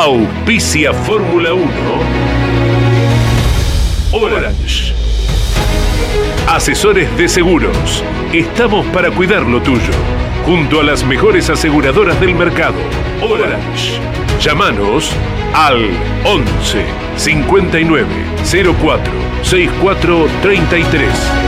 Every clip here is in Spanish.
Auspicia Fórmula 1. Orange. Asesores de seguros. Estamos para cuidar lo tuyo. Junto a las mejores aseguradoras del mercado. Orange. Llámanos al 11 59 04 64 33.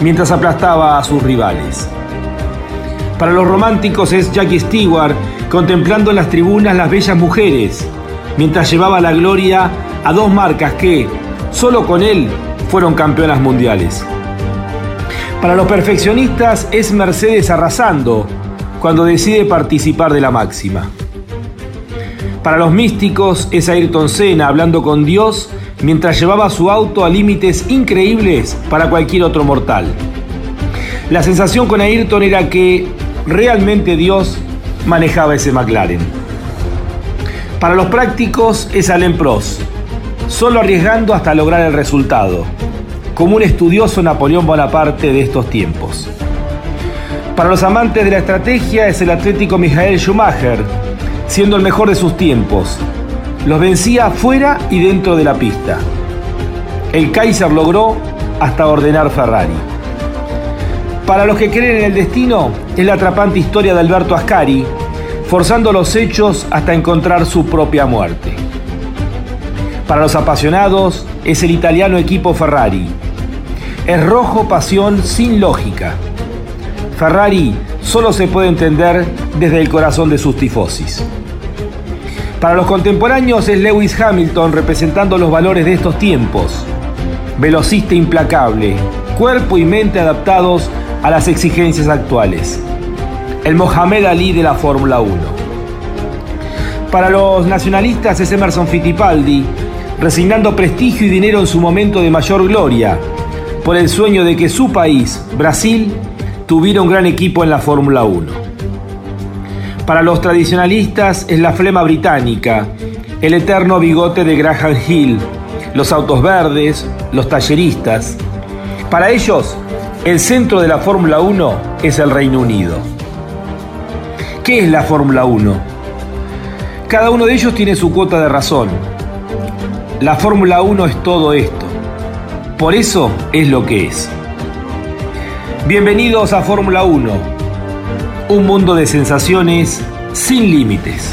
mientras aplastaba a sus rivales. Para los románticos es Jackie Stewart contemplando en las tribunas las bellas mujeres, mientras llevaba la gloria a dos marcas que, solo con él, fueron campeonas mundiales. Para los perfeccionistas es Mercedes arrasando cuando decide participar de la máxima. Para los místicos es Ayrton Senna hablando con Dios mientras llevaba su auto a límites increíbles para cualquier otro mortal. La sensación con Ayrton era que realmente Dios manejaba ese McLaren. Para los prácticos es Alain Prost, solo arriesgando hasta lograr el resultado, como un estudioso Napoleón Bonaparte de estos tiempos. Para los amantes de la estrategia es el atlético Michael Schumacher, siendo el mejor de sus tiempos, los vencía fuera y dentro de la pista. El Kaiser logró hasta ordenar Ferrari. Para los que creen en el destino, es la atrapante historia de Alberto Ascari, forzando los hechos hasta encontrar su propia muerte. Para los apasionados, es el italiano equipo Ferrari. Es rojo pasión sin lógica. Ferrari solo se puede entender desde el corazón de sus tifosis. Para los contemporáneos es Lewis Hamilton representando los valores de estos tiempos. Velocista implacable, cuerpo y mente adaptados a las exigencias actuales. El Mohamed Ali de la Fórmula 1. Para los nacionalistas es Emerson Fittipaldi, resignando prestigio y dinero en su momento de mayor gloria, por el sueño de que su país, Brasil, tuviera un gran equipo en la Fórmula 1. Para los tradicionalistas es la flema británica, el eterno bigote de Graham Hill, los autos verdes, los talleristas. Para ellos, el centro de la Fórmula 1 es el Reino Unido. ¿Qué es la Fórmula 1? Cada uno de ellos tiene su cuota de razón. La Fórmula 1 es todo esto. Por eso es lo que es. Bienvenidos a Fórmula 1 un mundo de sensaciones sin límites.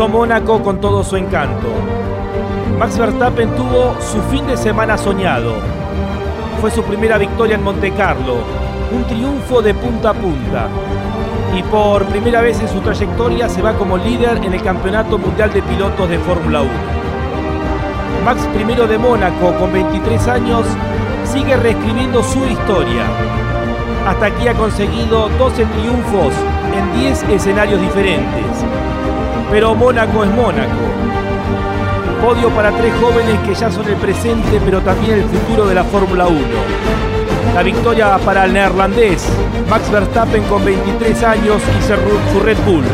Mónaco con todo su encanto. Max Verstappen tuvo su fin de semana soñado. Fue su primera victoria en Monte Carlo, un triunfo de punta a punta. Y por primera vez en su trayectoria se va como líder en el Campeonato Mundial de Pilotos de Fórmula 1. Max I de Mónaco, con 23 años, sigue reescribiendo su historia. Hasta aquí ha conseguido 12 triunfos en 10 escenarios diferentes pero Mónaco es Mónaco. Podio para tres jóvenes que ya son el presente, pero también el futuro de la Fórmula 1. La victoria para el neerlandés, Max Verstappen con 23 años y su Red Bull.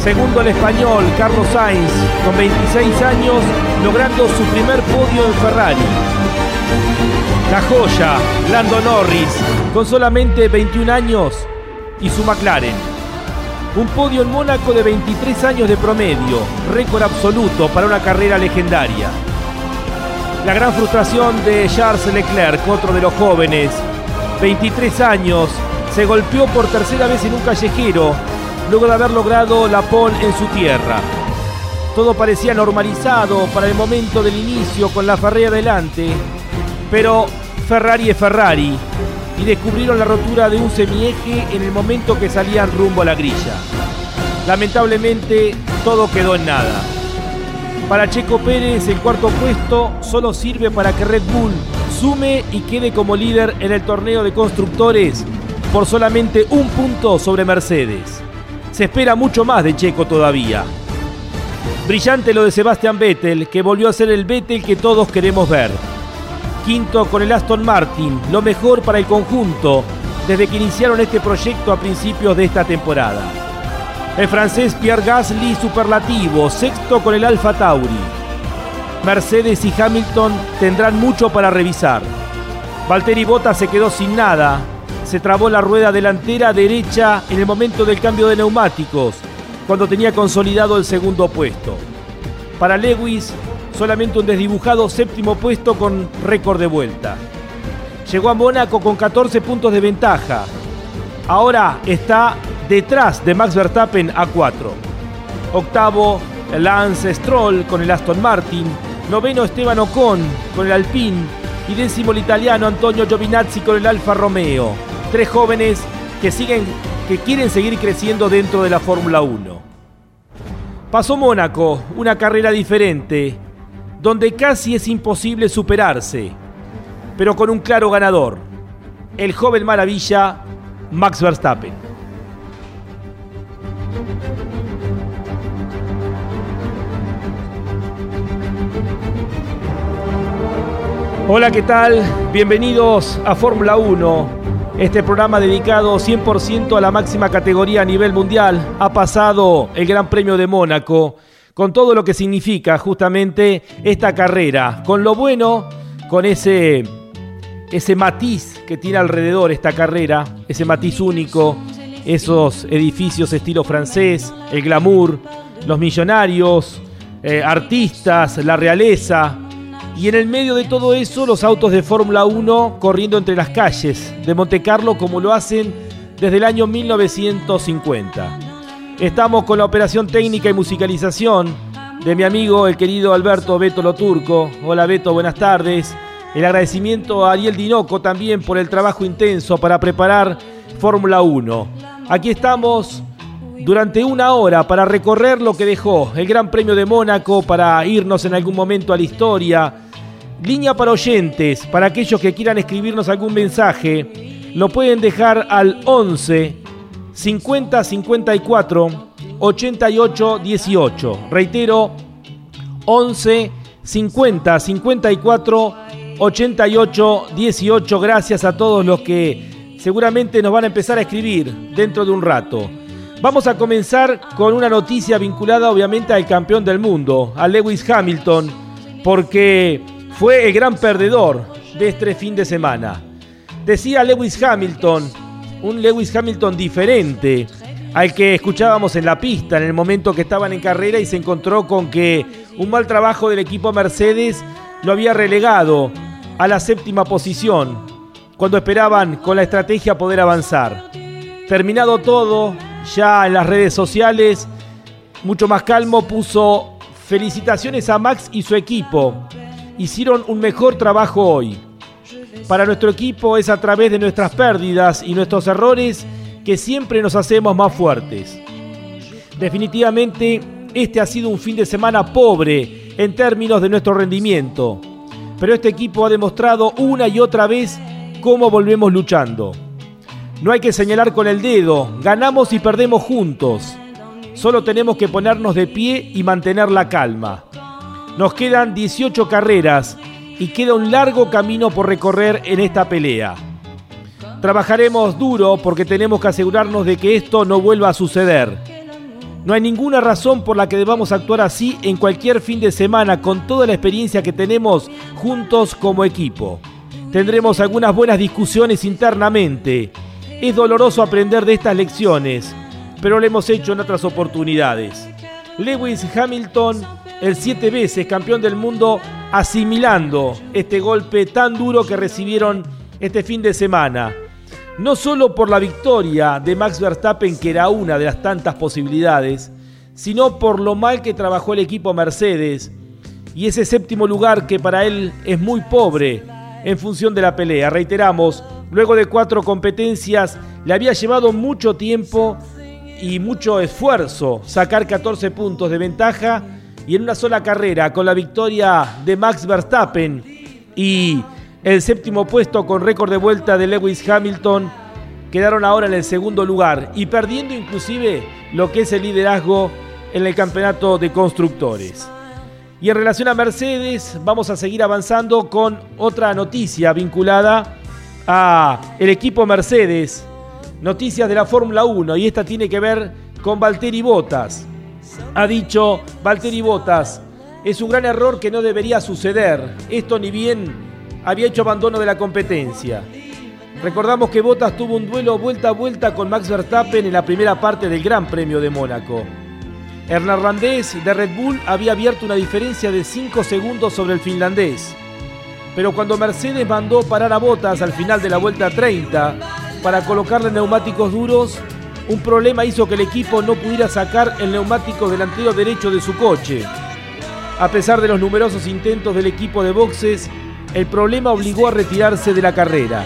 Segundo el español, Carlos Sainz, con 26 años, logrando su primer podio en Ferrari. La joya, Lando Norris, con solamente 21 años y su McLaren. Un podio en Mónaco de 23 años de promedio, récord absoluto para una carrera legendaria. La gran frustración de Charles Leclerc, otro de los jóvenes, 23 años, se golpeó por tercera vez en un callejero, luego de haber logrado la pole en su tierra. Todo parecía normalizado para el momento del inicio con la Ferrari adelante, pero Ferrari es Ferrari y descubrieron la rotura de un semieje en el momento que salían rumbo a la grilla. Lamentablemente todo quedó en nada. Para Checo Pérez el cuarto puesto solo sirve para que Red Bull sume y quede como líder en el torneo de constructores por solamente un punto sobre Mercedes. Se espera mucho más de Checo todavía. Brillante lo de Sebastian Vettel, que volvió a ser el Vettel que todos queremos ver. Quinto con el Aston Martin, lo mejor para el conjunto desde que iniciaron este proyecto a principios de esta temporada. El francés Pierre Gasly superlativo, sexto con el Alfa Tauri. Mercedes y Hamilton tendrán mucho para revisar. Valtteri Bottas se quedó sin nada. Se trabó la rueda delantera derecha en el momento del cambio de neumáticos, cuando tenía consolidado el segundo puesto. Para Lewis, solamente un desdibujado séptimo puesto con récord de vuelta. Llegó a Mónaco con 14 puntos de ventaja. Ahora está detrás de Max Verstappen a 4. Octavo, Lance Stroll con el Aston Martin. Noveno, Esteban Ocon con el Alpine. Y décimo, el italiano Antonio Giovinazzi con el Alfa Romeo. Tres jóvenes que, siguen, que quieren seguir creciendo dentro de la Fórmula 1. Pasó Mónaco, una carrera diferente, donde casi es imposible superarse, pero con un claro ganador, el joven maravilla Max Verstappen. Hola, ¿qué tal? Bienvenidos a Fórmula 1, este programa dedicado 100% a la máxima categoría a nivel mundial. Ha pasado el Gran Premio de Mónaco con todo lo que significa justamente esta carrera, con lo bueno, con ese, ese matiz que tiene alrededor esta carrera, ese matiz único, esos edificios estilo francés, el glamour, los millonarios, eh, artistas, la realeza, y en el medio de todo eso los autos de Fórmula 1 corriendo entre las calles de Monte Carlo como lo hacen desde el año 1950. Estamos con la operación técnica y musicalización de mi amigo el querido Alberto Beto Loturco. Hola Beto, buenas tardes. El agradecimiento a Ariel Dinoco también por el trabajo intenso para preparar Fórmula 1. Aquí estamos durante una hora para recorrer lo que dejó el Gran Premio de Mónaco, para irnos en algún momento a la historia. Línea para oyentes, para aquellos que quieran escribirnos algún mensaje, lo pueden dejar al 11 50 54 88 18. Reitero, 11 50 54 88 18. Gracias a todos los que seguramente nos van a empezar a escribir dentro de un rato. Vamos a comenzar con una noticia vinculada obviamente al campeón del mundo, a Lewis Hamilton, porque fue el gran perdedor de este fin de semana. Decía Lewis Hamilton, un Lewis Hamilton diferente al que escuchábamos en la pista en el momento que estaban en carrera y se encontró con que un mal trabajo del equipo Mercedes lo había relegado a la séptima posición, cuando esperaban con la estrategia poder avanzar. Terminado todo, ya en las redes sociales, mucho más calmo, puso felicitaciones a Max y su equipo. Hicieron un mejor trabajo hoy. Para nuestro equipo es a través de nuestras pérdidas y nuestros errores que siempre nos hacemos más fuertes. Definitivamente, este ha sido un fin de semana pobre en términos de nuestro rendimiento, pero este equipo ha demostrado una y otra vez cómo volvemos luchando. No hay que señalar con el dedo, ganamos y perdemos juntos. Solo tenemos que ponernos de pie y mantener la calma. Nos quedan 18 carreras y queda un largo camino por recorrer en esta pelea. Trabajaremos duro porque tenemos que asegurarnos de que esto no vuelva a suceder. No hay ninguna razón por la que debamos actuar así en cualquier fin de semana con toda la experiencia que tenemos juntos como equipo. Tendremos algunas buenas discusiones internamente es doloroso aprender de estas lecciones, pero lo hemos hecho en otras oportunidades. Lewis Hamilton, el siete veces campeón del mundo, asimilando este golpe tan duro que recibieron este fin de semana. No solo por la victoria de Max Verstappen, que era una de las tantas posibilidades, sino por lo mal que trabajó el equipo Mercedes y ese séptimo lugar que para él es muy pobre en función de la pelea. Reiteramos, Luego de cuatro competencias, le había llevado mucho tiempo y mucho esfuerzo sacar 14 puntos de ventaja y en una sola carrera con la victoria de Max Verstappen y el séptimo puesto con récord de vuelta de Lewis Hamilton, quedaron ahora en el segundo lugar y perdiendo inclusive lo que es el liderazgo en el campeonato de constructores. Y en relación a Mercedes, vamos a seguir avanzando con otra noticia vinculada a el equipo Mercedes. Noticias de la Fórmula 1 y esta tiene que ver con Valtteri Bottas. Ha dicho Valtteri Bottas, es un gran error que no debería suceder. Esto ni bien había hecho abandono de la competencia. Recordamos que Bottas tuvo un duelo vuelta a vuelta con Max Verstappen en la primera parte del Gran Premio de Mónaco. Hernán Randés de Red Bull había abierto una diferencia de 5 segundos sobre el finlandés pero cuando Mercedes mandó parar a Botas al final de la vuelta 30 para colocarle neumáticos duros, un problema hizo que el equipo no pudiera sacar el neumático delantero derecho de su coche. A pesar de los numerosos intentos del equipo de boxes, el problema obligó a retirarse de la carrera.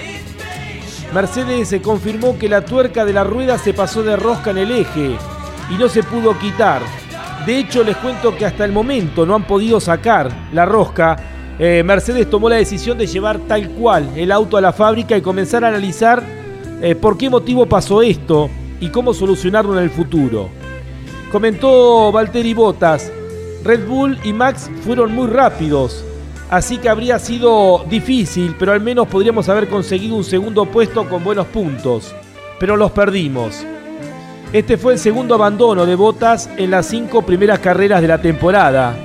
Mercedes se confirmó que la tuerca de la rueda se pasó de rosca en el eje y no se pudo quitar. De hecho, les cuento que hasta el momento no han podido sacar la rosca eh, Mercedes tomó la decisión de llevar tal cual el auto a la fábrica y comenzar a analizar eh, por qué motivo pasó esto y cómo solucionarlo en el futuro. Comentó Valtteri Bottas, Red Bull y Max fueron muy rápidos, así que habría sido difícil, pero al menos podríamos haber conseguido un segundo puesto con buenos puntos, pero los perdimos. Este fue el segundo abandono de Bottas en las cinco primeras carreras de la temporada.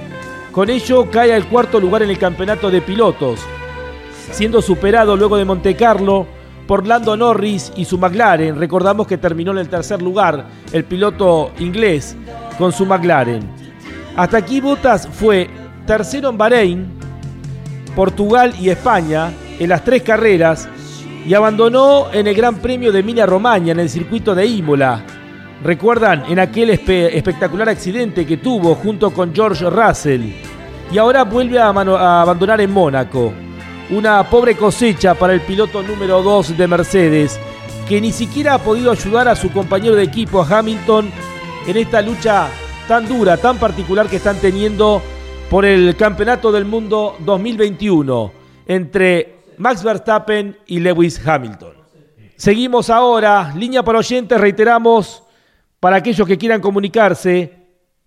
Con ello cae al cuarto lugar en el campeonato de pilotos, siendo superado luego de Montecarlo por Lando Norris y su McLaren. Recordamos que terminó en el tercer lugar el piloto inglés con su McLaren. Hasta aquí Bottas fue tercero en Bahrein, Portugal y España en las tres carreras y abandonó en el Gran Premio de Emilia Romagna en el circuito de Imola. Recuerdan en aquel espectacular accidente que tuvo junto con George Russell y ahora vuelve a, abandonar en Mónaco. Una pobre cosecha para el piloto número 2 de Mercedes, que ni siquiera ha podido ayudar a su compañero de equipo, a Hamilton, en esta lucha tan dura, tan particular que están teniendo por el Campeonato del Mundo 2021 entre Max Verstappen y Lewis Hamilton. Seguimos ahora, línea para oyentes, reiteramos, para aquellos que quieran comunicarse,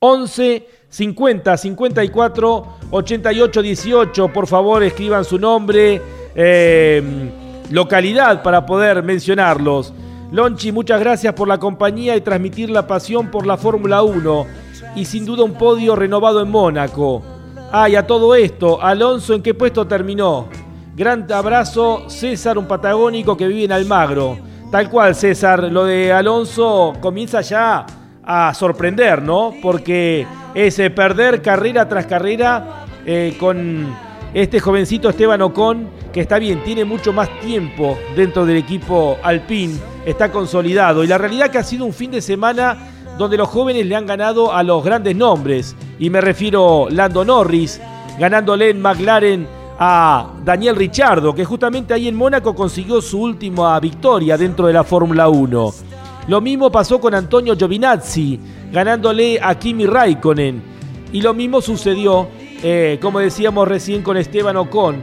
11 50 54 88 18. Por favor, escriban su nombre, eh, localidad para poder mencionarlos. Lonchi, muchas gracias por la compañía y transmitir la pasión por la Fórmula 1 y sin duda un podio renovado en Mónaco. Ah, y a todo esto, Alonso, ¿en qué puesto terminó? Gran abrazo, César, un patagónico que vive en Almagro. Tal cual, César, lo de Alonso comienza ya a sorprender, ¿no? Porque es eh, perder carrera tras carrera eh, con este jovencito Esteban Ocon, que está bien, tiene mucho más tiempo dentro del equipo Alpine, está consolidado. Y la realidad que ha sido un fin de semana donde los jóvenes le han ganado a los grandes nombres. Y me refiero Lando Norris, ganándole en McLaren a Daniel Richardo, que justamente ahí en Mónaco consiguió su última victoria dentro de la Fórmula 1. Lo mismo pasó con Antonio Giovinazzi, ganándole a Kimi Raikkonen. Y lo mismo sucedió, eh, como decíamos recién, con Esteban Ocon,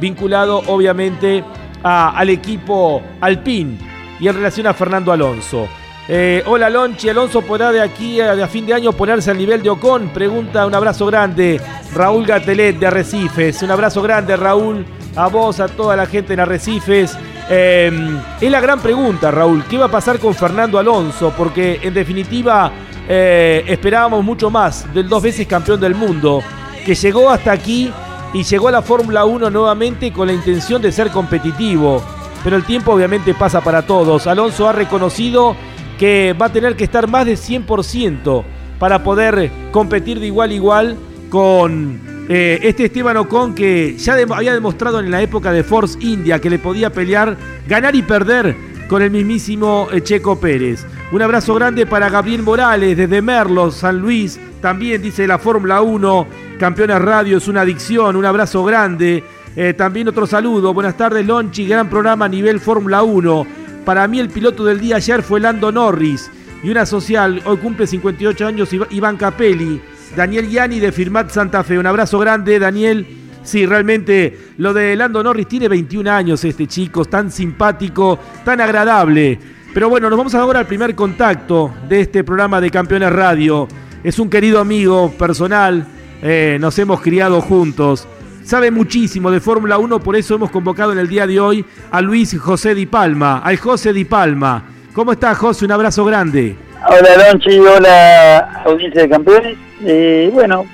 vinculado obviamente al equipo Alpine y en relación a Fernando Alonso. Eh, hola Lonchi, Alonso podrá de aquí a, fin de año ponerse al nivel de Ocon. Pregunta, un abrazo grande. Raúl Gatelet de Arrecifes. Un abrazo grande, Raúl, a vos, a toda la gente en Arrecifes. Em, es la gran pregunta, Raúl. ¿Qué va a pasar con Fernando Alonso? Porque en definitiva eh, esperábamos mucho más del dos veces campeón del mundo, que llegó hasta aquí y llegó a la Fórmula 1 nuevamente con la intención de ser competitivo. Pero el tiempo obviamente pasa para todos. Alonso ha reconocido que va a tener que estar más de 100% para poder competir de igual a igual con eh, este Esteban Ocon que ya había demostrado en la época de Force India que le podía pelear, ganar y perder con el mismísimo eh, Checo Pérez. Un abrazo grande para Gabriel Morales desde Merlos, San Luis. También dice la Fórmula 1, Campeones Radio es una adicción. Un abrazo grande. Eh, también otro saludo. Buenas tardes, Lonchi. Gran programa a nivel Fórmula 1. Para mí el piloto del día ayer fue Lando Norris. Y una social, hoy cumple 58 años Iván Capelli. Daniel Gianni de Firmat Santa Fe. Un abrazo grande, Daniel. Sí, realmente lo de Lando Norris tiene 21 años este chico, tan simpático, tan agradable. Pero bueno, nos vamos ahora al primer contacto de este programa de Campeones Radio. Es un querido amigo personal, eh, nos hemos criado juntos sabe muchísimo de Fórmula 1, por eso hemos convocado en el día de hoy a Luis José Di Palma, al José Di Palma. ¿Cómo estás, José? Un abrazo grande. Hola, Lonchi, hola, audiencia de campeones. Eh, bueno,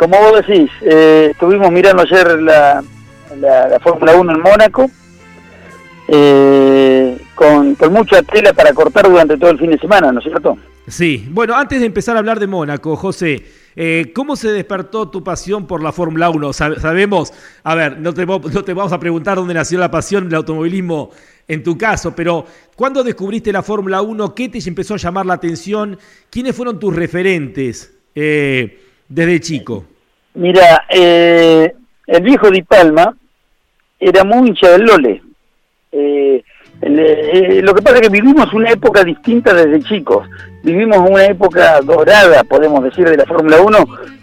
como vos decís, eh, estuvimos mirando ayer la, Fórmula 1 en Mónaco, eh, con, con mucha tela para cortar durante todo el fin de semana, ¿no es cierto? Sí, bueno, antes de empezar a hablar de Mónaco, José, eh, ¿Cómo se despertó tu pasión por la Fórmula 1? Sabemos, a ver, no te, vamos a preguntar dónde nació la pasión del automovilismo en tu caso, pero ¿cuándo descubriste la Fórmula 1? ¿Qué te empezó a llamar la atención? ¿Quiénes fueron tus referentes desde chico? Mira, eh, el viejo Di Palma era muy hincha del Lole. Eh, lo que pasa es que vivimos una época distinta desde chicos. Vivimos una época dorada, podemos decir, de la Fórmula 1,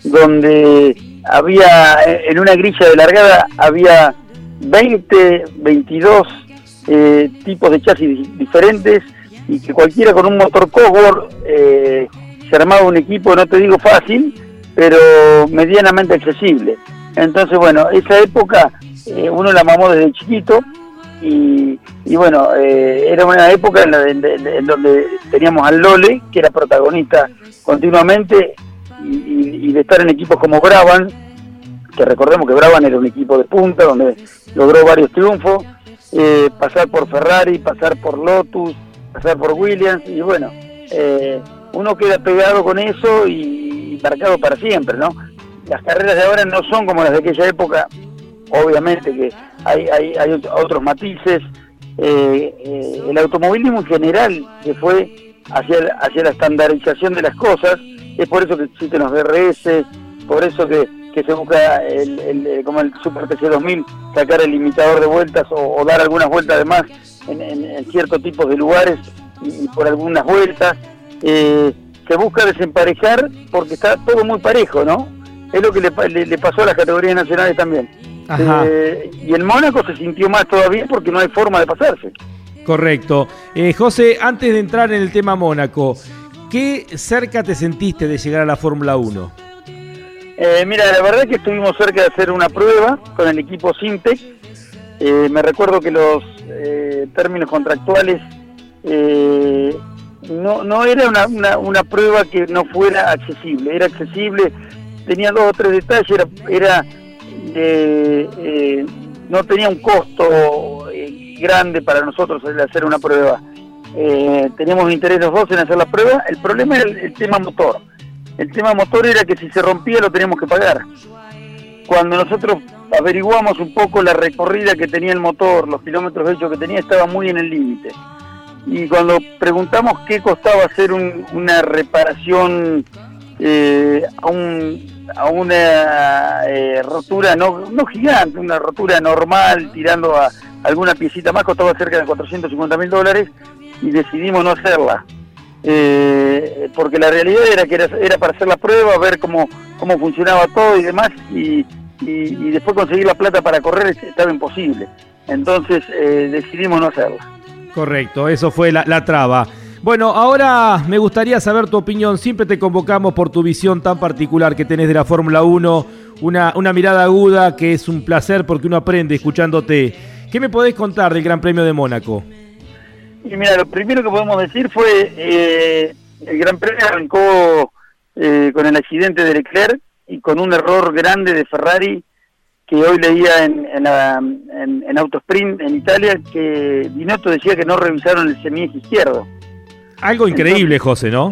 donde había, en una grilla de largada, había 20, 22 eh, tipos de chasis diferentes y que cualquiera con un motor Cosworth eh, se armaba un equipo, no te digo fácil, pero medianamente accesible. Entonces, bueno, esa época uno la mamó desde chiquito y, bueno, eh, era una época en, donde teníamos al Lole, que era protagonista continuamente, y, de estar en equipos como Braban, que recordemos que Braban era un equipo de punta, donde logró varios triunfos, eh, pasar por Ferrari, pasar por Lotus, pasar por Williams, y bueno, eh, uno queda pegado con eso y marcado para siempre, ¿no? Las carreras de ahora no son como las de aquella época, obviamente que hay, hay, hay otros matices. Eh, eh, el automovilismo en general se fue hacia, hacia la estandarización de las cosas, es por eso que existen los DRS, por eso que, que se busca el, como el Super TC 2000 sacar el limitador de vueltas o, dar algunas vueltas además en, en, ciertos tipos de lugares y, por algunas vueltas. Eh, se busca desemparejar porque está todo muy parejo, ¿no? Es lo que le, le pasó a las categorías nacionales también. Eh, y en Mónaco se sintió más todavía porque no hay forma de pasarse. Correcto. Eh, José, antes de entrar en el tema Mónaco, ¿qué cerca te sentiste de llegar a la Fórmula 1? Eh, mira, la verdad es que estuvimos cerca de hacer una prueba con el equipo Sintec me recuerdo que los términos contractuales no, no era una, una, prueba que no fuera accesible, era accesible, tenía dos o tres detalles, era, era no tenía un costo grande para nosotros el hacer una prueba. teníamos interés los dos en hacer la prueba, el problema era el tema motor. El tema motor era que si se rompía lo teníamos que pagar. Cuando nosotros averiguamos un poco la recorrida que tenía el motor, los kilómetros hechos que tenía, estaba muy en el límite. Y cuando preguntamos qué costaba hacer una reparación eh, a, un, a, una eh, rotura no, no gigante, una rotura normal, tirando a alguna piecita más, costaba cerca de 450 mil dólares y decidimos no hacerla. Eh, porque la realidad era que era, era, para hacer la prueba, ver cómo, cómo funcionaba todo y demás, y, y, después conseguir la plata para correr estaba imposible. Entonces eh, decidimos no hacerlo. Correcto, eso fue la, la traba. Bueno, ahora me gustaría saber tu opinión. Siempre te convocamos por tu visión tan particular que tenés de la Fórmula 1, una, una mirada aguda que es un placer porque uno aprende escuchándote. ¿Qué me podés contar del Gran Premio de Mónaco? Mira, lo primero que podemos decir fue eh, el Gran Premio arrancó eh, con el accidente de Leclerc y con un error grande de Ferrari que hoy leía en, en, en, Autosprint en Italia que Binotto decía que no revisaron el semieje izquierdo. Algo increíble, José, ¿no?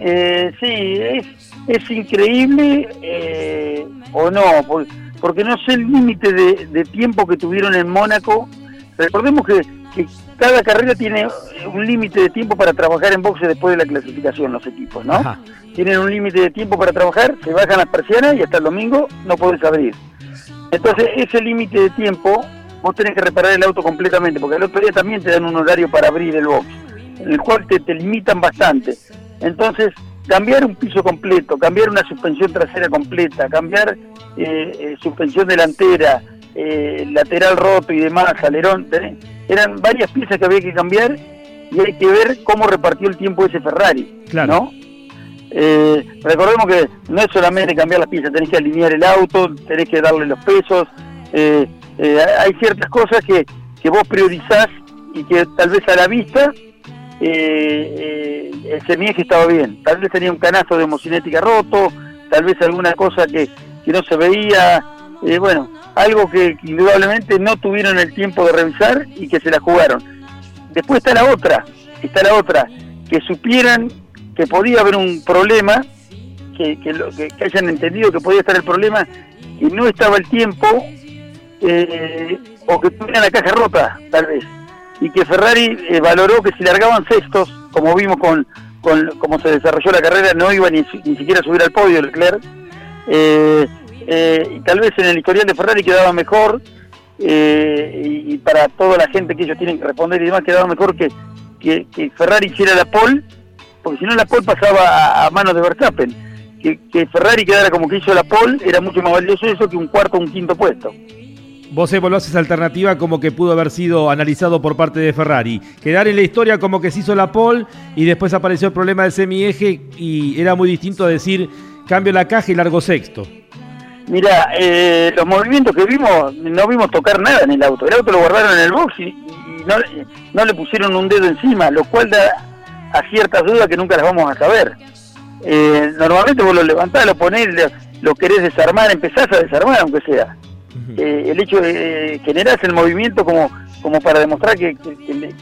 Eh, sí, es, es increíble eh, o no, porque, no sé el límite de, de, tiempo que tuvieron en Mónaco. Recordemos que, que cada carrera tiene un límite de tiempo para trabajar en boxe después de la clasificación, los equipos, ¿no? Tienen un límite de tiempo para trabajar, se bajan las persianas y hasta el domingo no podés abrir. Entonces, ese límite de tiempo, vos tenés que reparar el auto completamente, porque el otro día también te dan un horario para abrir el box, en el cual te, te limitan bastante. Entonces, cambiar un piso completo, cambiar una suspensión trasera completa, cambiar eh, eh, suspensión delantera, eh, lateral roto y demás, alerón, eran varias piezas que había que cambiar y hay que ver cómo repartió el tiempo ese Ferrari, ¿no? Eh, recordemos que no es solamente cambiar las piezas, tenés que alinear el auto, tenés que darle los pesos, eh, hay ciertas cosas que, que vos priorizás y que tal vez a la vista el semieje estaba bien, tal vez tenía un canasto de homocinética roto, tal vez alguna cosa que, que no se veía, bueno, algo que, indudablemente no tuvieron el tiempo de revisar y que se la jugaron. Después está la otra, está la otra, que supieran que podía haber un problema, que, que, hayan entendido que podía estar el problema y no estaba el tiempo, eh, o que tuvieran la caja rota, tal vez. Y que Ferrari eh, valoró que si largaban sextos, como vimos con, con cómo se desarrolló la carrera, no iba ni, ni siquiera a subir al podio Leclerc. Eh, eh, tal vez en el historial de Ferrari quedaba mejor, eh, y, para toda la gente que ellos tienen que responder y demás, quedaba mejor que, que, Ferrari hiciera la pole, porque si no la pole pasaba a, manos de Verstappen. Que, que, Ferrari quedara como que hizo la pole era mucho más valioso eso que un cuarto o un quinto puesto. Vos evaluás esa alternativa como que pudo haber sido analizado por parte de Ferrari. Quedar en la historia como que se hizo la pole y después apareció el problema del semieje y era muy distinto decir cambio la caja y largo sexto. Mira, eh, los movimientos que vimos, no vimos tocar nada en el auto. El auto lo guardaron en el box y, no, le pusieron un dedo encima, lo cual da a ciertas dudas que nunca las vamos a saber. Eh, normalmente vos lo levantás, lo ponés, lo, querés desarmar, empezás a desarmar aunque sea. Eh, el hecho de eh, generar el movimiento como, como para demostrar que,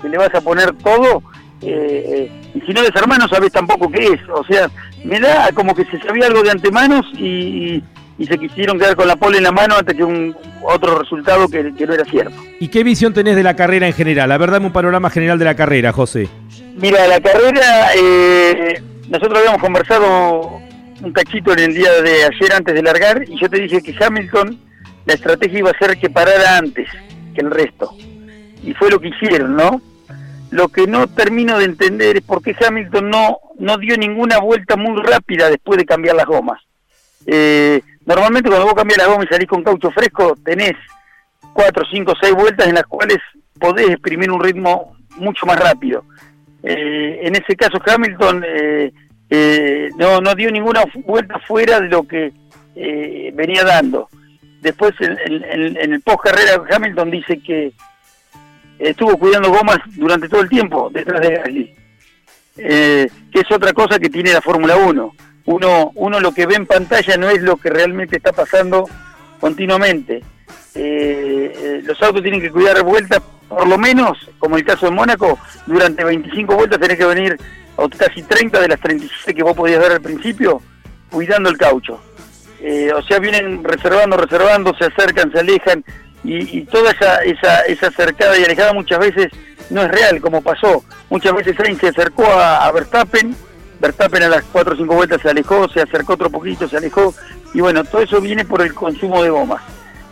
le, vas a poner todo, y si no desarmás no sabés tampoco qué es. O sea, me da como que se sabía algo de antemanos y y se quisieron quedar con la pole en la mano antes que un otro resultado que, no era cierto. ¿Y qué visión tenés de la carrera en general? A ver, dame un panorama general de la carrera, José. Mira, la carrera, eh, nosotros habíamos conversado un cachito en el día de ayer antes de largar y yo te dije que Hamilton, la estrategia iba a ser que parara antes que el resto. Y fue lo que hicieron, ¿no? Lo que no termino de entender es por qué Hamilton no, no dio ninguna vuelta muy rápida después de cambiar las gomas. Eh, Normalmente cuando vos cambias la goma y salís con caucho fresco, tenés 4, 5, 6 vueltas en las cuales podés exprimir un ritmo mucho más rápido. Eh, en ese caso Hamilton eh, eh, no, no dio ninguna vuelta fuera de lo que venía dando. después en, el post carrera Hamilton dice que estuvo cuidando gomas durante todo el tiempo detrás de Gasly, eh, que es otra cosa que tiene la Fórmula 1. Uno, uno lo que ve en pantalla no es lo que realmente está pasando continuamente. Eh, eh, los autos tienen que cuidar vueltas, por lo menos, como el caso de Mónaco, durante 25 vueltas tenés que venir, casi 30 de las 37 que vos podías ver al principio, cuidando el caucho. Eh, o sea, vienen reservando, reservando, se acercan, se alejan, y, toda esa, esa, esa acercada y alejada muchas veces no es real, como pasó. Muchas veces Sainz se acercó a, Verstappen, Verstappen a las 4 o 5 vueltas se alejó, se acercó otro poquito, se alejó, y bueno, todo eso viene por el consumo de gomas,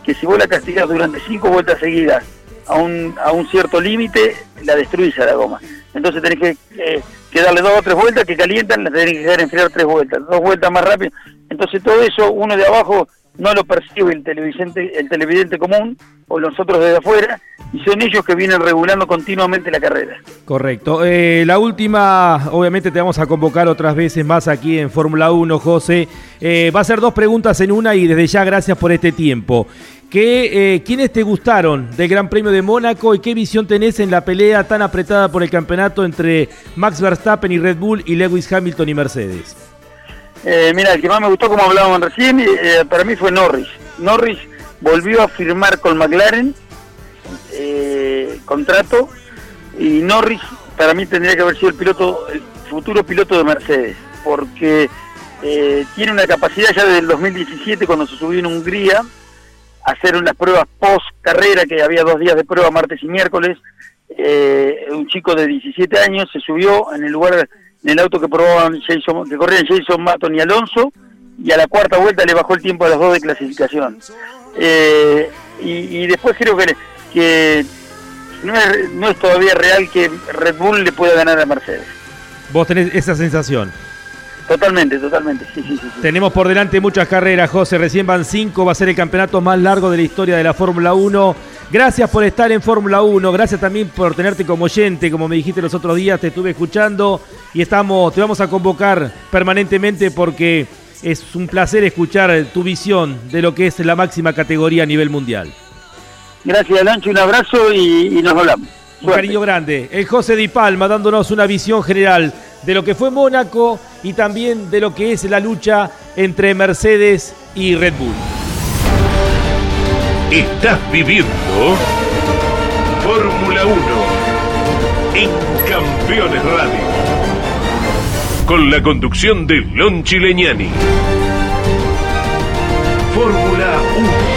que si vos la castigás durante 5 vueltas seguidas a un, a un cierto límite, la destruís a la goma. Entonces tenés que, eh, darle dos o tres vueltas que calientan, la tenés que dejar enfriar tres vueltas, dos vueltas más rápido. Entonces todo eso uno de abajo no lo percibe el televidente, el televidente común o los otros desde afuera, y son ellos que vienen regulando continuamente la carrera. Correcto. Eh, la última, obviamente te vamos a convocar otras veces más aquí en Fórmula 1, José. Eh, va a ser dos preguntas en una y desde ya gracias por este tiempo. ¿Qué, eh, ¿Quiénes te gustaron del Gran Premio de Mónaco y qué visión tenés en la pelea tan apretada por el campeonato entre Max Verstappen y Red Bull y Lewis Hamilton y Mercedes? Eh, mira, el que más me gustó, como hablábamos recién, eh, para mí fue Norris. Norris volvió a firmar con McLaren contrato y Norris para mí tendría que haber sido el piloto, el futuro piloto de Mercedes, porque tiene una capacidad ya desde el 2017 cuando se subió en Hungría hacer unas pruebas post carrera, que había dos días de prueba, martes y miércoles. un chico de 17 años se subió en el lugar en el auto que probaban Jason, que corrían Jason Maton y Alonso, y a la cuarta vuelta le bajó el tiempo a los dos de clasificación. Eh, y, después creo que, que no es todavía real que Red Bull le pueda ganar a Mercedes. ¿Vos tenés esa sensación? Totalmente, totalmente, sí, sí, sí, Tenemos por delante muchas carreras, José, recién van cinco, va a ser el campeonato más largo de la historia de la Fórmula 1. Gracias por estar en Fórmula 1, gracias también por tenerte como oyente, como me dijiste los otros días, te estuve escuchando y estamos, te vamos a convocar permanentemente porque es un placer escuchar tu visión de lo que es la máxima categoría a nivel mundial. Gracias, Lancho, un abrazo y, nos hablamos. Un cariño grande. El José Di Palma dándonos una visión general de lo que fue Mónaco y también de lo que es la lucha entre Mercedes y Red Bull. Estás viviendo Fórmula 1 en Campeones Radio. Con la conducción de Lon Chileñani. Fórmula 1.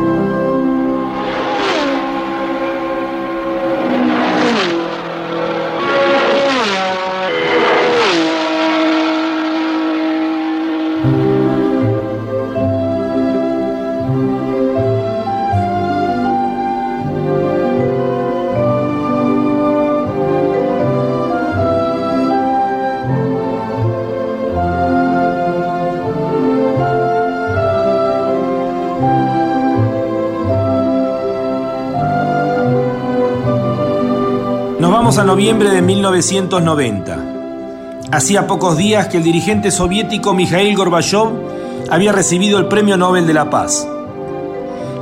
Noviembre de 1990. Hacía pocos días que el dirigente soviético Mikhail Gorbachev había recibido el Premio Nobel de la Paz.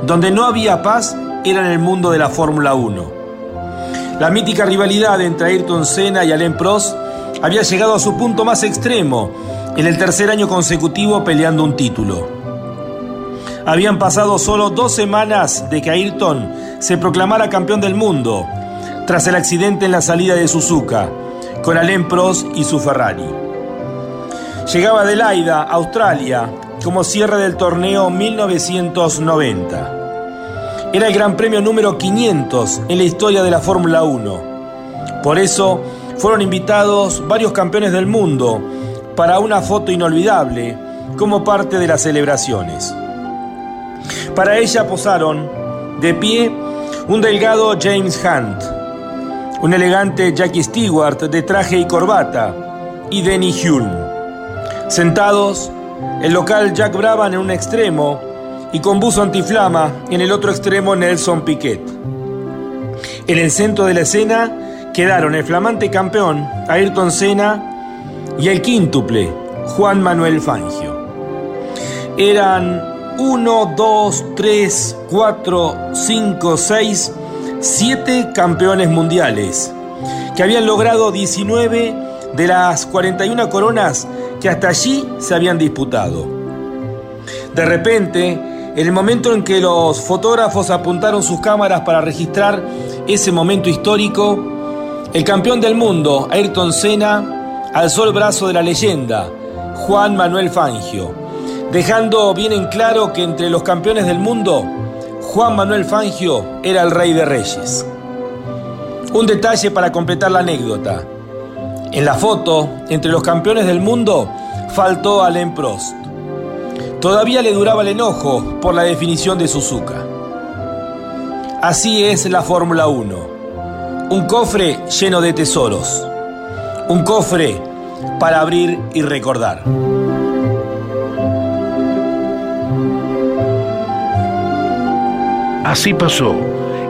Donde no había paz era en el mundo de la Fórmula 1. La mítica rivalidad entre Ayrton Senna y Alain Prost había llegado a su punto más extremo en el tercer año consecutivo peleando un título. Habían pasado solo dos semanas de que Ayrton se proclamara campeón del mundo tras el accidente en la salida de Suzuka con Alain Prost y su Ferrari. Llegaba Adelaida, Australia, como cierre del torneo 1990. Era el Gran Premio número 500 en la historia de la Fórmula 1. Por eso fueron invitados varios campeones del mundo para una foto inolvidable como parte de las celebraciones. Para ella posaron de pie un delgado James Hunt, un elegante Jackie Stewart de traje y corbata y Denny Hulme. Sentados, el local Jack Brabham en un extremo y con buzo antiflama en el otro extremo Nelson Piquet. En el centro de la escena quedaron el flamante campeón Ayrton Senna y el quíntuple Juan Manuel Fangio. Eran 1, 2, 3, 4, 5, 6 siete campeones mundiales, que habían logrado 19 de las 41 coronas que hasta allí se habían disputado. De repente, en el momento en que los fotógrafos apuntaron sus cámaras para registrar ese momento histórico, el campeón del mundo, Ayrton Senna, alzó el brazo de la leyenda, Juan Manuel Fangio, dejando bien en claro que entre los campeones del mundo Juan Manuel Fangio era el rey de reyes. Un detalle para completar la anécdota. En la foto, entre los campeones del mundo, faltó Alain Prost. Todavía le duraba el enojo por la definición de Suzuka. Así es la Fórmula 1. Un cofre lleno de tesoros. Un cofre para abrir y recordar. Así pasó.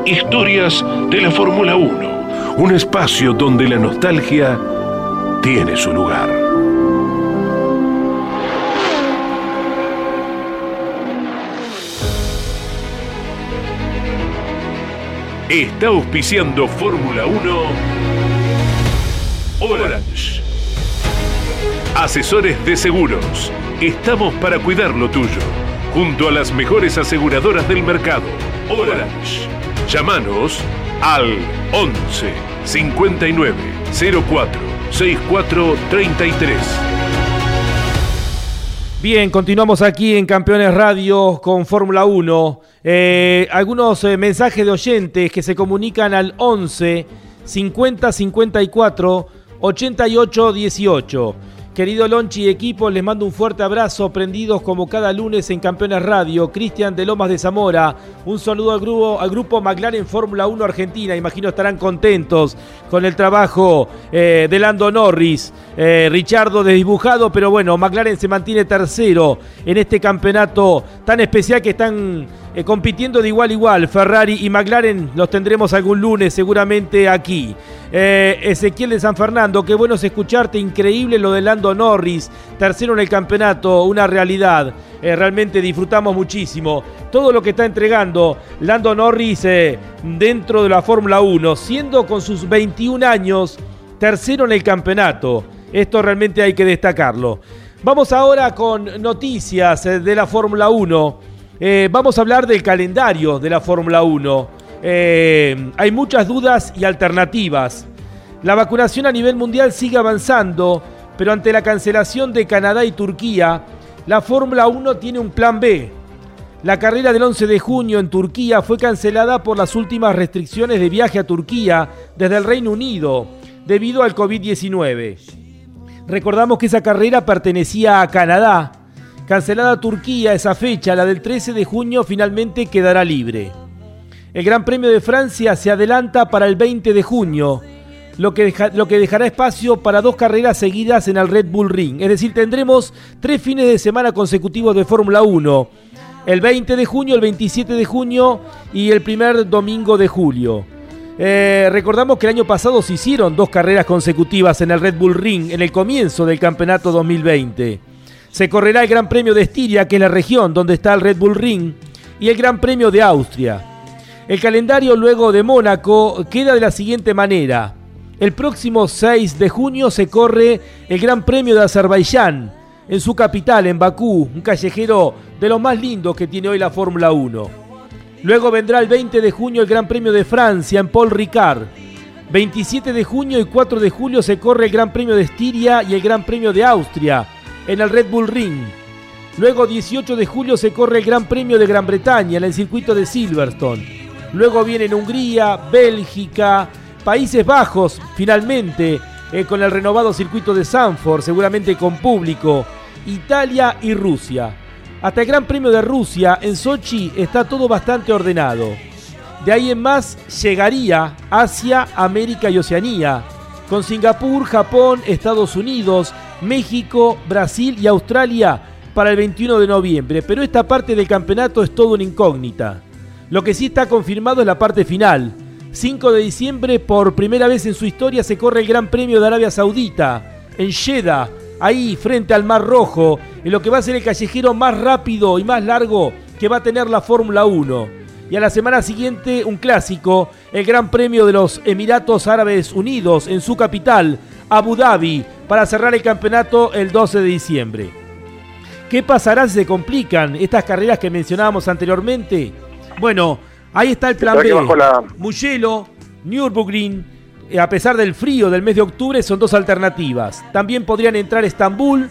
Historias de la Fórmula 1. Un espacio donde la nostalgia tiene su lugar. Está auspiciando Fórmula 1 Orange. Asesores de seguros. Estamos para cuidar lo tuyo. Junto a las mejores aseguradoras del mercado. Orange. Llámanos al 11 59 04 64 33. Bien, continuamos aquí en Campeones Radio con Fórmula 1. Eh, algunos eh, mensajes de oyentes que se comunican al 11 50 54 88 18. Querido Lonchi y equipo, les mando un fuerte abrazo, prendidos como cada lunes en Campeones Radio. Cristian de Lomas de Zamora, un saludo al grupo, al grupo McLaren Fórmula 1 Argentina. Imagino estarán contentos con el trabajo eh, de Lando Norris. Eh, Richardo desdibujado, pero bueno, McLaren se mantiene tercero en este campeonato tan especial que están eh, compitiendo de igual a igual. Ferrari y McLaren los tendremos algún lunes seguramente aquí. Eh, Ezequiel de San Fernando, qué bueno es escucharte, increíble lo de Lando Norris, tercero en el campeonato, una realidad. Eh, realmente disfrutamos muchísimo todo lo que está entregando Lando Norris dentro de la Fórmula 1, siendo con sus 21 años tercero en el campeonato. Esto realmente hay que destacarlo. Vamos ahora con noticias de la Fórmula 1. Eh, vamos a hablar del calendario de la Fórmula 1. Eh, hay muchas dudas y alternativas. La vacunación a nivel mundial sigue avanzando, pero ante la cancelación de Canadá y Turquía, la Fórmula 1 tiene un plan B. La carrera del 11 de junio en Turquía fue cancelada por las últimas restricciones de viaje a Turquía desde el Reino Unido debido al COVID-19. Recordamos que esa carrera pertenecía a Canadá Cancelada Turquía esa fecha, la del 13 de junio finalmente quedará libre. El Gran Premio de Francia se adelanta para el 20 de junio, lo que, lo que dejará espacio para dos carreras seguidas en el Red Bull Ring. Es decir, tendremos tres fines de semana consecutivos de Fórmula 1. El 20 de junio, el 27 de junio y el primer domingo de julio. Eh, recordamos que el año pasado se hicieron dos carreras consecutivas en el Red Bull Ring en el comienzo del campeonato 2020. Se correrá el Gran Premio de Estiria, que es la región donde está el Red Bull Ring, y el Gran Premio de Austria. El calendario luego de Mónaco queda de la siguiente manera. El próximo 6 de junio se corre el Gran Premio de Azerbaiyán, en su capital, en Bakú, un callejero de los más lindos que tiene hoy la Fórmula 1. Luego vendrá el 20 de junio el Gran Premio de Francia en Paul Ricard. 27 de junio y 4 de julio se corre el Gran Premio de Estiria y el Gran Premio de Austria en el Red Bull Ring. Luego 18 de julio se corre el Gran Premio de Gran Bretaña en el circuito de Silverstone. Luego vienen Hungría, Bélgica, Países Bajos, finalmente, eh, con el renovado circuito de Sanford, seguramente con público, Italia y Rusia. Hasta el Gran Premio de Rusia en Sochi está todo bastante ordenado. De ahí en más llegaría Asia, América y Oceanía, con Singapur, Japón, Estados Unidos, México, Brasil y Australia para el 21 de noviembre, pero esta parte del campeonato es todo una incógnita. Lo que sí está confirmado es la parte final. 5 de diciembre, por primera vez en su historia, se corre el Gran Premio de Arabia Saudita, en Jeddah, ahí frente al Mar Rojo, en lo que va a ser el callejero más rápido y más largo que va a tener la Fórmula 1. Y a la semana siguiente un clásico, el Gran Premio de los Emiratos Árabes Unidos en su capital, Abu Dhabi, para cerrar el campeonato el 12 de diciembre. ¿Qué pasará si se complican estas carreras que mencionábamos anteriormente? Bueno, ahí está el plan B. Mugello, Nürburgring, eh, a pesar del frío del mes de octubre, son dos alternativas. También podrían entrar Estambul,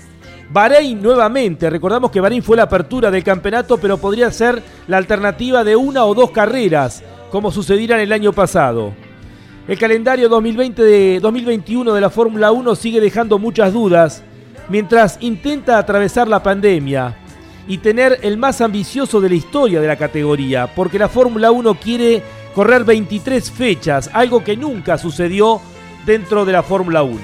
Bahrein nuevamente. Recordamos que Bahrein fue la apertura del campeonato, pero podría ser la alternativa de una o dos carreras, como sucediera en el año pasado. El calendario 2020 de 2021 de la Fórmula 1 sigue dejando muchas dudas mientras intenta atravesar la pandemia y tener el más ambicioso de la historia de la categoría, porque la Fórmula 1 quiere correr 23 fechas, algo que nunca sucedió dentro de la Fórmula 1.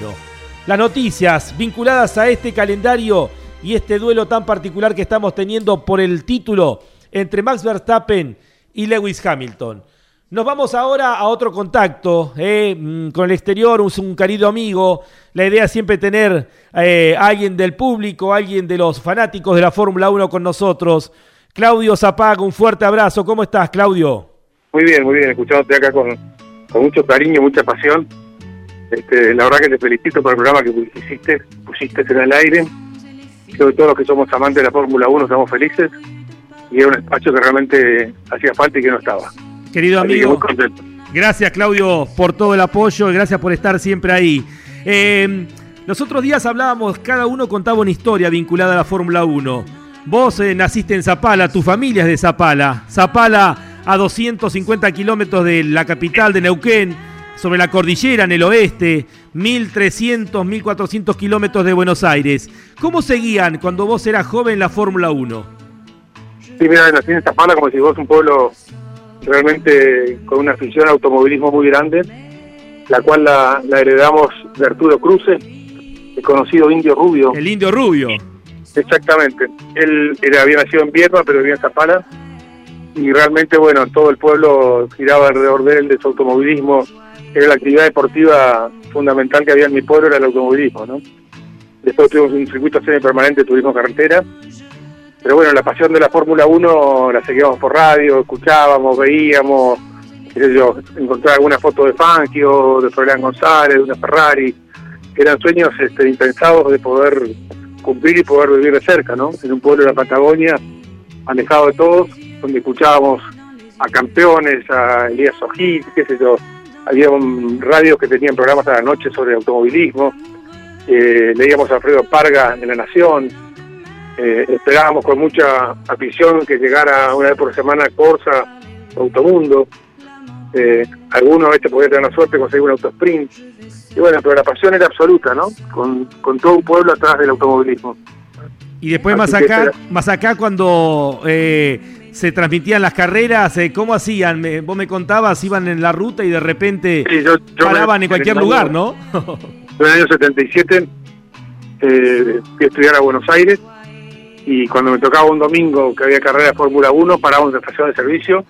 Las noticias vinculadas a este calendario y este duelo tan particular que estamos teniendo por el título entre Max Verstappen y Lewis Hamilton. Nos vamos ahora a otro contacto eh, mm, con el exterior, un, un, querido amigo. La idea es siempre tener eh, alguien del público, alguien de los fanáticos de la Fórmula 1 con nosotros. Claudio Zapaga, un fuerte abrazo. ¿Cómo estás, Claudio? Muy bien, muy bien, escuchándote acá con, mucho cariño, mucha pasión. Este, la verdad que te felicito por el programa que hiciste, pusiste en el aire. Creo que todos los que somos amantes de la Fórmula 1 estamos felices y era un espacio que realmente hacía falta y que no estaba. Querido amigo, gracias Claudio por todo el apoyo y gracias por estar siempre ahí. Eh, los otros días hablábamos, cada uno contaba una historia vinculada a la Fórmula 1. Vos eh, naciste en Zapala, tu familia es de Zapala. Zapala a 250 kilómetros de la capital de Neuquén, sobre la cordillera en el oeste, 1300, 1400 kilómetros de Buenos Aires. ¿Cómo seguían cuando vos eras joven la Fórmula 1? Sí, mira, nací en Zapala, como si vos un pueblo realmente con una afición al automovilismo muy grande, la cual la, heredamos de Arturo Cruce, el conocido Indio Rubio. El Indio Rubio. Exactamente. Él era, había nacido en Vierma, pero vivía en Zapala y realmente, bueno, todo el pueblo giraba alrededor de él, de su automovilismo. Era la actividad deportiva fundamental que había en mi pueblo, era el automovilismo, ¿no? Después tuvimos un circuito semi-permanente de turismo carretera. Pero bueno, la pasión de la Fórmula 1 la seguíamos por radio, escuchábamos, veíamos, qué yo, encontrar alguna foto de Fangio, de Florian González, de una Ferrari. Eran sueños este, impensados de poder cumplir y poder vivir de cerca, ¿no? En un pueblo de la Patagonia, alejado de todos, donde escuchábamos a campeones, a Elías Ojit, qué sé yo. Había un radios que tenían programas a la noche sobre automovilismo. Eh, leíamos a Alfredo Parga en La Nación. Eh, esperábamos con mucha afición que llegara una vez por semana Corsa, Automundo. Eh, algunos a veces podían tener la suerte de conseguir un auto sprint. Y bueno, pero la pasión era absoluta, ¿no? Con, con todo un pueblo atrás del automovilismo. Y después más acá, más acá cuando eh, se transmitían las carreras, eh, ¿cómo hacían? vos me contabas, iban en la ruta y de repente paraban en cualquier lugar, ¿no? en el año 77 eh, fui a estudiar a Buenos Aires y cuando me tocaba un domingo que había carrera de Fórmula 1, parábamos en estación de servicio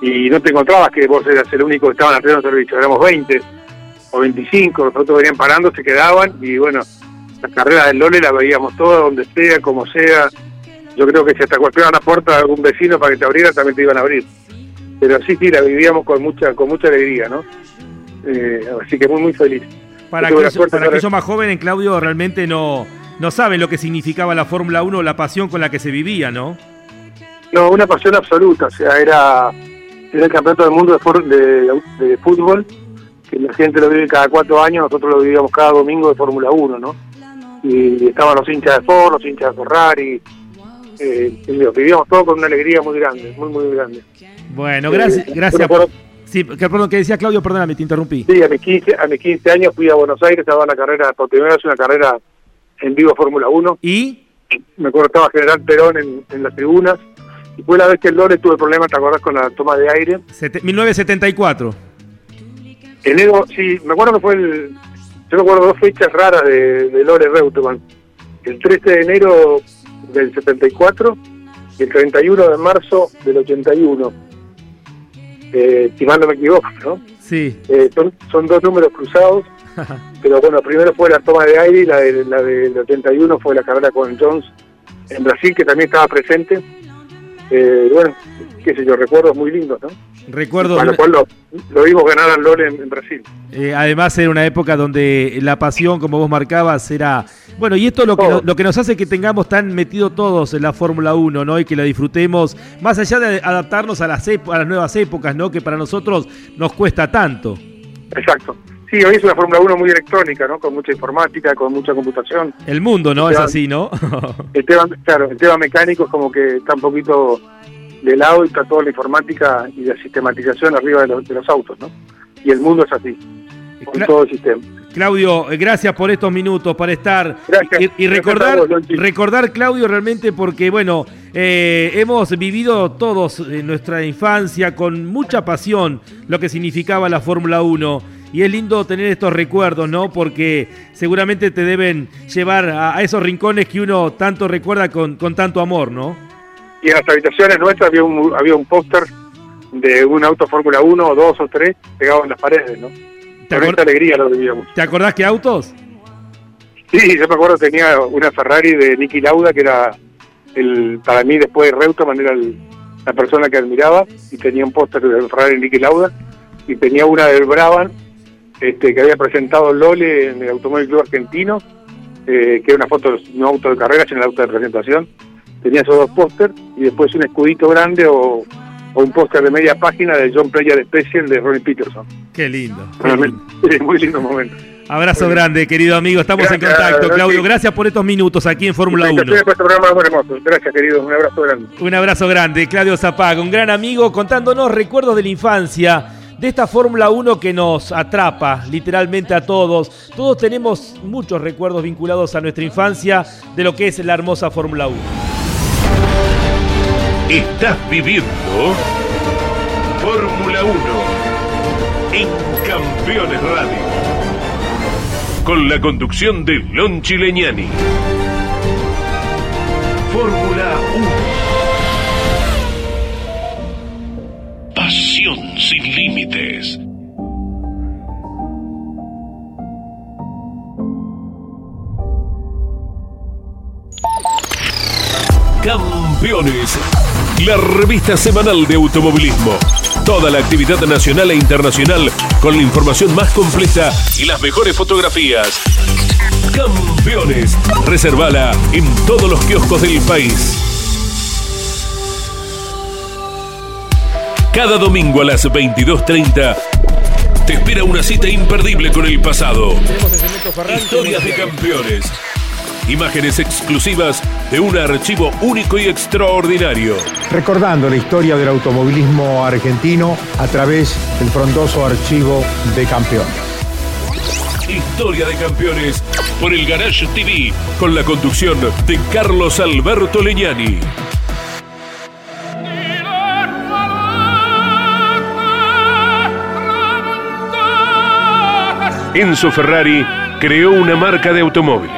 y no te encontrabas que vos eras el único que estaba en el servicio, éramos 20 o 25, los otros venían parando, se quedaban y bueno, la carrera del Lole la veíamos toda, donde sea, como sea. Yo creo que si hasta golpeaban la puerta de algún vecino para que te abriera, también te iban a abrir. Pero sí, sí, la vivíamos con mucha con mucha alegría, ¿no? Eh, así que muy, muy feliz. Para, aquellos, más jóvenes, Claudio, realmente no, no saben lo que significaba la Fórmula 1, la pasión con la que se vivía, ¿no? No, una pasión absoluta, o sea, era, era el campeonato del mundo de, de, fútbol, que la gente lo vive cada cuatro años, nosotros lo vivíamos cada domingo de Fórmula 1, ¿no? Y estaban los hinchas de Ford, los hinchas de Ferrari, eh, vivíamos todo con una alegría muy grande, muy, muy grande. Bueno, gracias. Eh, gracias. Sí, que, perdón, que decía Claudio, perdóname, te interrumpí. Sí, a mis 15, a mis 15 años fui a Buenos Aires, estaba en la carrera, por primera vez una carrera en vivo Fórmula 1. ¿Y? Me acuerdo estaba General Perón en, las tribunas. Y fue la vez que el Lore tuve problemas, ¿te acordás con la toma de aire? 1974. Enero, sí, me acuerdo que fue el... Yo me acuerdo dos fechas raras de, de Lore Reutemann. El 13 de enero del 74 y el 31 de marzo del 81 eh, si mal no me equivoco, ¿no? Sí. Eh, son, dos números cruzados, pero bueno, primero fue la toma de aire y la, de, la del 81 fue la carrera con Jones en Brasil, que también estaba presente. Eh, bueno, qué sé yo, recuerdos muy lindos, ¿no? Recuerdo. Para lo cual lo, vimos ganar al LOL en, Brasil. Eh, además, era una época donde la pasión, como vos marcabas, era. Bueno, y esto es lo que, lo que nos hace que tengamos tan metido todos en la Fórmula 1, ¿no? Y que la disfrutemos, más allá de adaptarnos a las, a las nuevas épocas, ¿no? Que para nosotros nos cuesta tanto. Exacto. Sí, hoy es una Fórmula 1 muy electrónica, ¿no? Con mucha informática, con mucha computación. El mundo, ¿no? es así, ¿no? el tema, claro, el tema mecánico es como que está un poquito de lado y está toda la informática y la sistematización arriba de los, autos, ¿no? Y el mundo es así, con todo el sistema. Claudio, eh, gracias por estos minutos para estar y, recordar, recordar Claudio realmente porque bueno eh, hemos vivido todos en nuestra infancia con mucha pasión lo que significaba la Fórmula 1 y es lindo tener estos recuerdos, ¿no? Porque seguramente te deben llevar a, esos rincones que uno tanto recuerda con, con tanto amor, ¿no? y en las habitaciones nuestras había un, había un póster de un auto Fórmula 1 o dos o tres pegado en las paredes, ¿no? Con esta alegría lo vivíamos. ¿Te acordás qué autos? Sí, yo me acuerdo tenía una Ferrari de Nicky Lauda que era el para mí después de Reutemann era la persona que admiraba y tenía un póster de Ferrari de Nicky Lauda y tenía una del Brabham este, que había presentado Lole en el Automóvil Club Argentino, eh, que era una foto, un auto de carrera, sino el auto de presentación tenía esos dos póster y después un escudito grande o, un póster de media página de John Player Special de Ronnie Peterson. Qué lindo. muy lindo momento. Abrazo grande, querido amigo. Estamos en contacto, Claudio. Gracias por estos minutos aquí en Fórmula 1. Gracias, querido. Un abrazo grande. Un abrazo grande, Claudio Zapaga, un gran amigo, contándonos recuerdos de la infancia, de esta Fórmula 1 que nos atrapa literalmente a todos. Todos tenemos muchos recuerdos vinculados a nuestra infancia de lo que es la hermosa Fórmula 1. Estás viviendo Fórmula 1 en Campeones Radio. Con la conducción de Lon Chileñani. Fórmula Campeones la revista semanal de automovilismo. Toda la actividad nacional e internacional con la información más completa y las mejores fotografías. Campeones. Reservala en todos los kioscos del país. Cada domingo a las 22.30 te espera una cita imperdible con el pasado. Historias de campeones Imágenes exclusivas de un archivo único y extraordinario. Recordando la historia del automovilismo argentino a través del frondoso archivo de campeones. Historia de campeones por el Garage TV con la conducción de Carlos Alberto Leñani. Enzo Ferrari creó una marca de automóviles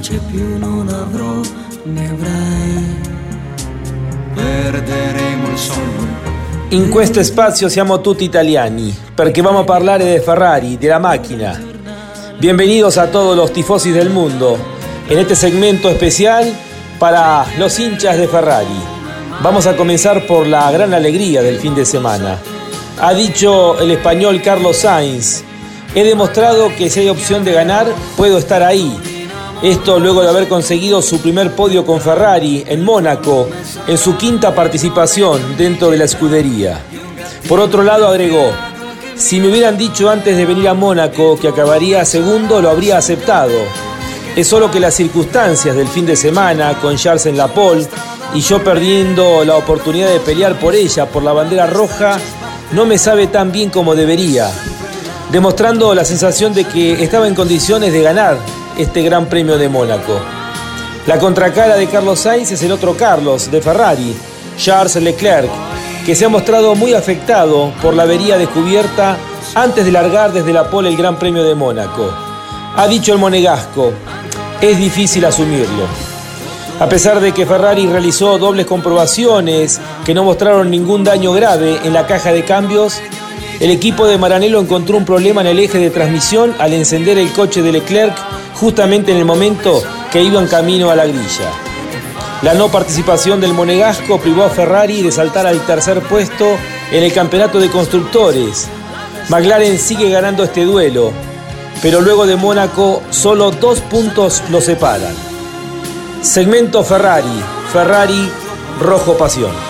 Pace più non avrò, ne avrai. Perderemo il sonno. In questo spazio siamo tutti italiani, perché vamos a parlare de Ferrari, de la máquina. Bienvenidos a todos los tifosis del mundo en este segmento especial para los hinchas de Ferrari. Vamos a comenzar por la gran alegría del fin de semana. Ha dicho el español Carlos Sainz, he demostrado que si hay opción de ganar, puedo estar ahí. Esto luego de haber conseguido su primer podio con Ferrari en Mónaco, en su quinta participación dentro de la escudería. Por otro lado agregó, si me hubieran dicho antes de venir a Mónaco que acabaría segundo, lo habría aceptado. Es solo que las circunstancias del fin de semana, con Charles en la pole y yo perdiendo la oportunidad de pelear por ella, por la bandera roja, no me sabe tan bien como debería, demostrando la sensación de que estaba en condiciones de ganar este Gran Premio de Mónaco. La contracara de Carlos Sainz es el otro Carlos, de Ferrari, Charles Leclerc, que se ha mostrado muy afectado por la avería descubierta antes de largar desde la pole el Gran Premio de Mónaco. Ha dicho el monegasco, es difícil asumirlo. A pesar de que Ferrari realizó dobles comprobaciones que no mostraron ningún daño grave en la caja de cambios, el equipo de Maranello encontró un problema en el eje de transmisión al encender el coche de Leclerc justamente en el momento que iba en camino a la grilla. La no participación del Monegasco privó a Ferrari de saltar al tercer puesto en el campeonato de constructores. McLaren sigue ganando este duelo, pero luego de Mónaco solo dos puntos lo separan. Segmento Ferrari, Ferrari, rojo pasión.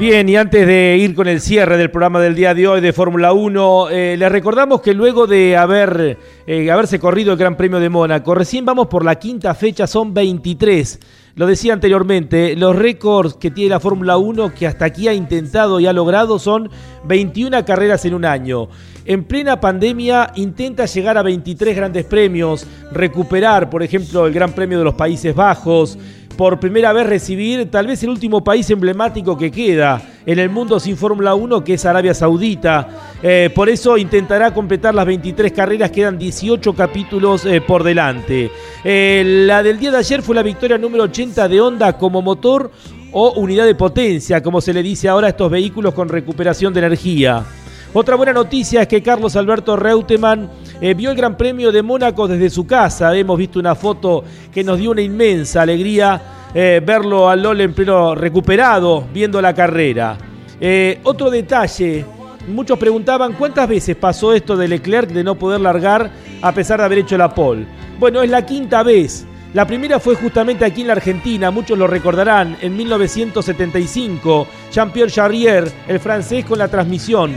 Bien, y antes de ir con el cierre del programa del día de hoy de Fórmula 1, eh, les recordamos que luego de haber, eh, haberse corrido el Gran Premio de Mónaco, recién vamos por la quinta fecha, son 23. Lo decía anteriormente, los récords que tiene la Fórmula 1 que hasta aquí ha intentado y ha logrado son 21 carreras en un año. En plena pandemia intenta llegar a 23 grandes premios, recuperar, por ejemplo, el Gran Premio de los Países Bajos, por primera vez recibir tal vez el último país emblemático que queda en el mundo sin Fórmula 1, que es Arabia Saudita. Eh, por eso intentará completar las 23 carreras, quedan 18 capítulos eh, por delante. Eh, la del día de ayer fue la victoria número 80 de Honda como motor o unidad de potencia, como se le dice ahora a estos vehículos con recuperación de energía. Otra buena noticia es que Carlos Alberto Reutemann vio el Gran Premio de Mónaco desde su casa. Hemos visto una foto que nos dio una inmensa alegría eh, verlo al LOL en pleno recuperado, viendo la carrera. Eh, otro detalle, muchos preguntaban cuántas veces pasó esto de Leclerc de no poder largar a pesar de haber hecho la pole. Bueno, es la quinta vez. La primera fue justamente aquí en la Argentina, muchos lo recordarán, en 1975, Jean-Pierre Charrier, el francés con la transmisión.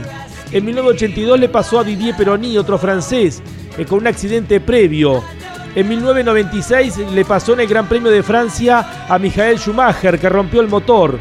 En 1982 le pasó a Didier Peroni, otro francés, eh, con un accidente previo. En 1996 le pasó en el Gran Premio de Francia a Michael Schumacher, que rompió el motor.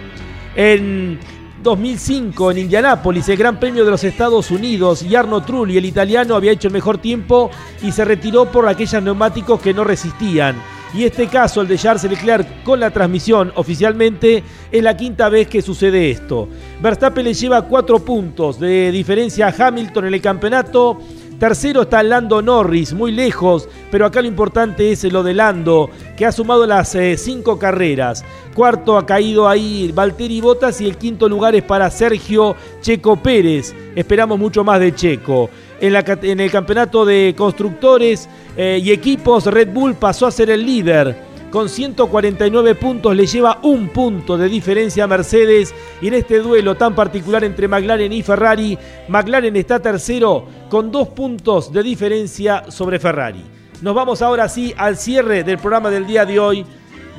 En 2005 en Indianápolis, el Gran Premio de los Estados Unidos, y Arno Trulli, el italiano, había hecho el mejor tiempo y se retiró por aquellos neumáticos que no resistían. Y este caso, el de Charles Leclerc con la transmisión oficialmente, es la quinta vez que sucede esto. Verstappen le lleva cuatro puntos de diferencia a Hamilton en el campeonato. Tercero está Lando Norris, muy lejos, pero acá lo importante es lo de Lando, que ha sumado las eh, cinco carreras. Cuarto ha caído ahí Valtteri Bottas y el quinto lugar es para Sergio Checo Pérez. Esperamos mucho más de Checo. En, el campeonato de constructores eh, y equipos, Red Bull pasó a ser el líder. Con 149 puntos le lleva un punto de diferencia a Mercedes y en este duelo tan particular entre McLaren y Ferrari, McLaren está tercero con dos puntos de diferencia sobre Ferrari. Nos vamos ahora sí al cierre del programa del día de hoy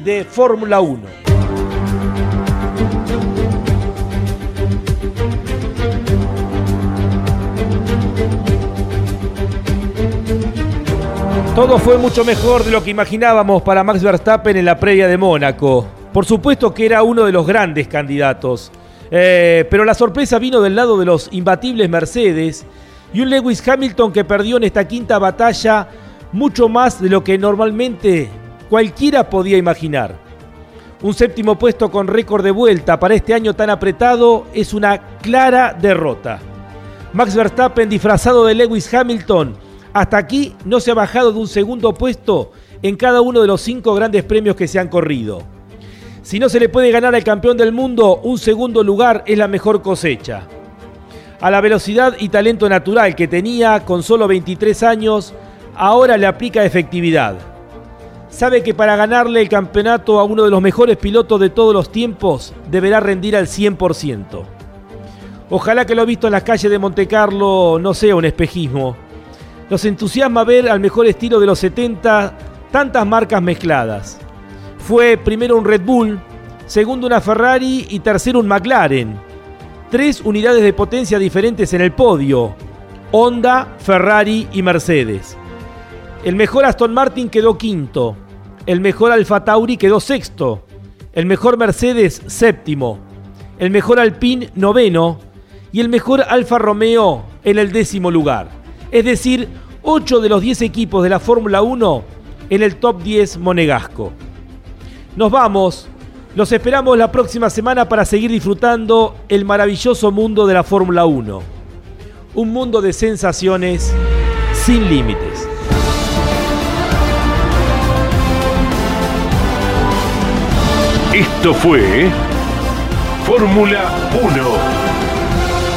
de Fórmula 1. Todo fue mucho mejor de lo que imaginábamos para Max Verstappen en la previa de Mónaco. Por supuesto que era uno de los grandes candidatos. Eh, pero la sorpresa vino del lado de los imbatibles Mercedes y un Lewis Hamilton que perdió en esta quinta batalla mucho más de lo que normalmente cualquiera podía imaginar. Un séptimo puesto con récord de vuelta para este año tan apretado es una clara derrota. Max Verstappen disfrazado de Lewis Hamilton hasta aquí no se ha bajado de un segundo puesto en cada uno de los cinco grandes premios que se han corrido. Si no se le puede ganar al campeón del mundo, un segundo lugar es la mejor cosecha. A la velocidad y talento natural que tenía con solo 23 años, ahora le aplica efectividad. Sabe que para ganarle el campeonato a uno de los mejores pilotos de todos los tiempos, deberá rendir al 100%. Ojalá que lo visto en las calles de Montecarlo no sea un espejismo nos entusiasma ver al mejor estilo de los 70 tantas marcas mezcladas. Fue primero un Red Bull, segundo una Ferrari y tercero un McLaren. Tres unidades de potencia diferentes en el podio. Honda, Ferrari y Mercedes. El mejor Aston Martin quedó quinto. El mejor Alfa Tauri quedó sexto. El mejor Mercedes séptimo. El mejor Alpine noveno. Y el mejor Alfa Romeo en el décimo lugar es decir, 8 de los 10 equipos de la Fórmula 1 en el top 10 monegasco. Nos vamos, los esperamos la próxima semana para seguir disfrutando el maravilloso mundo de la Fórmula 1. Un mundo de sensaciones sin límites. Esto fue Fórmula 1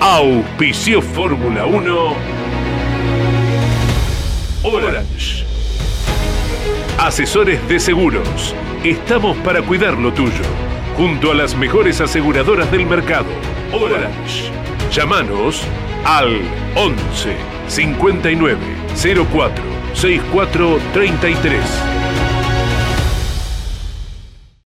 Auspicio Fórmula 1 Orange. Asesores de seguros. Estamos para cuidar lo tuyo. Junto a las mejores aseguradoras del mercado. Orange. Llámanos al 11 59 04 64 33.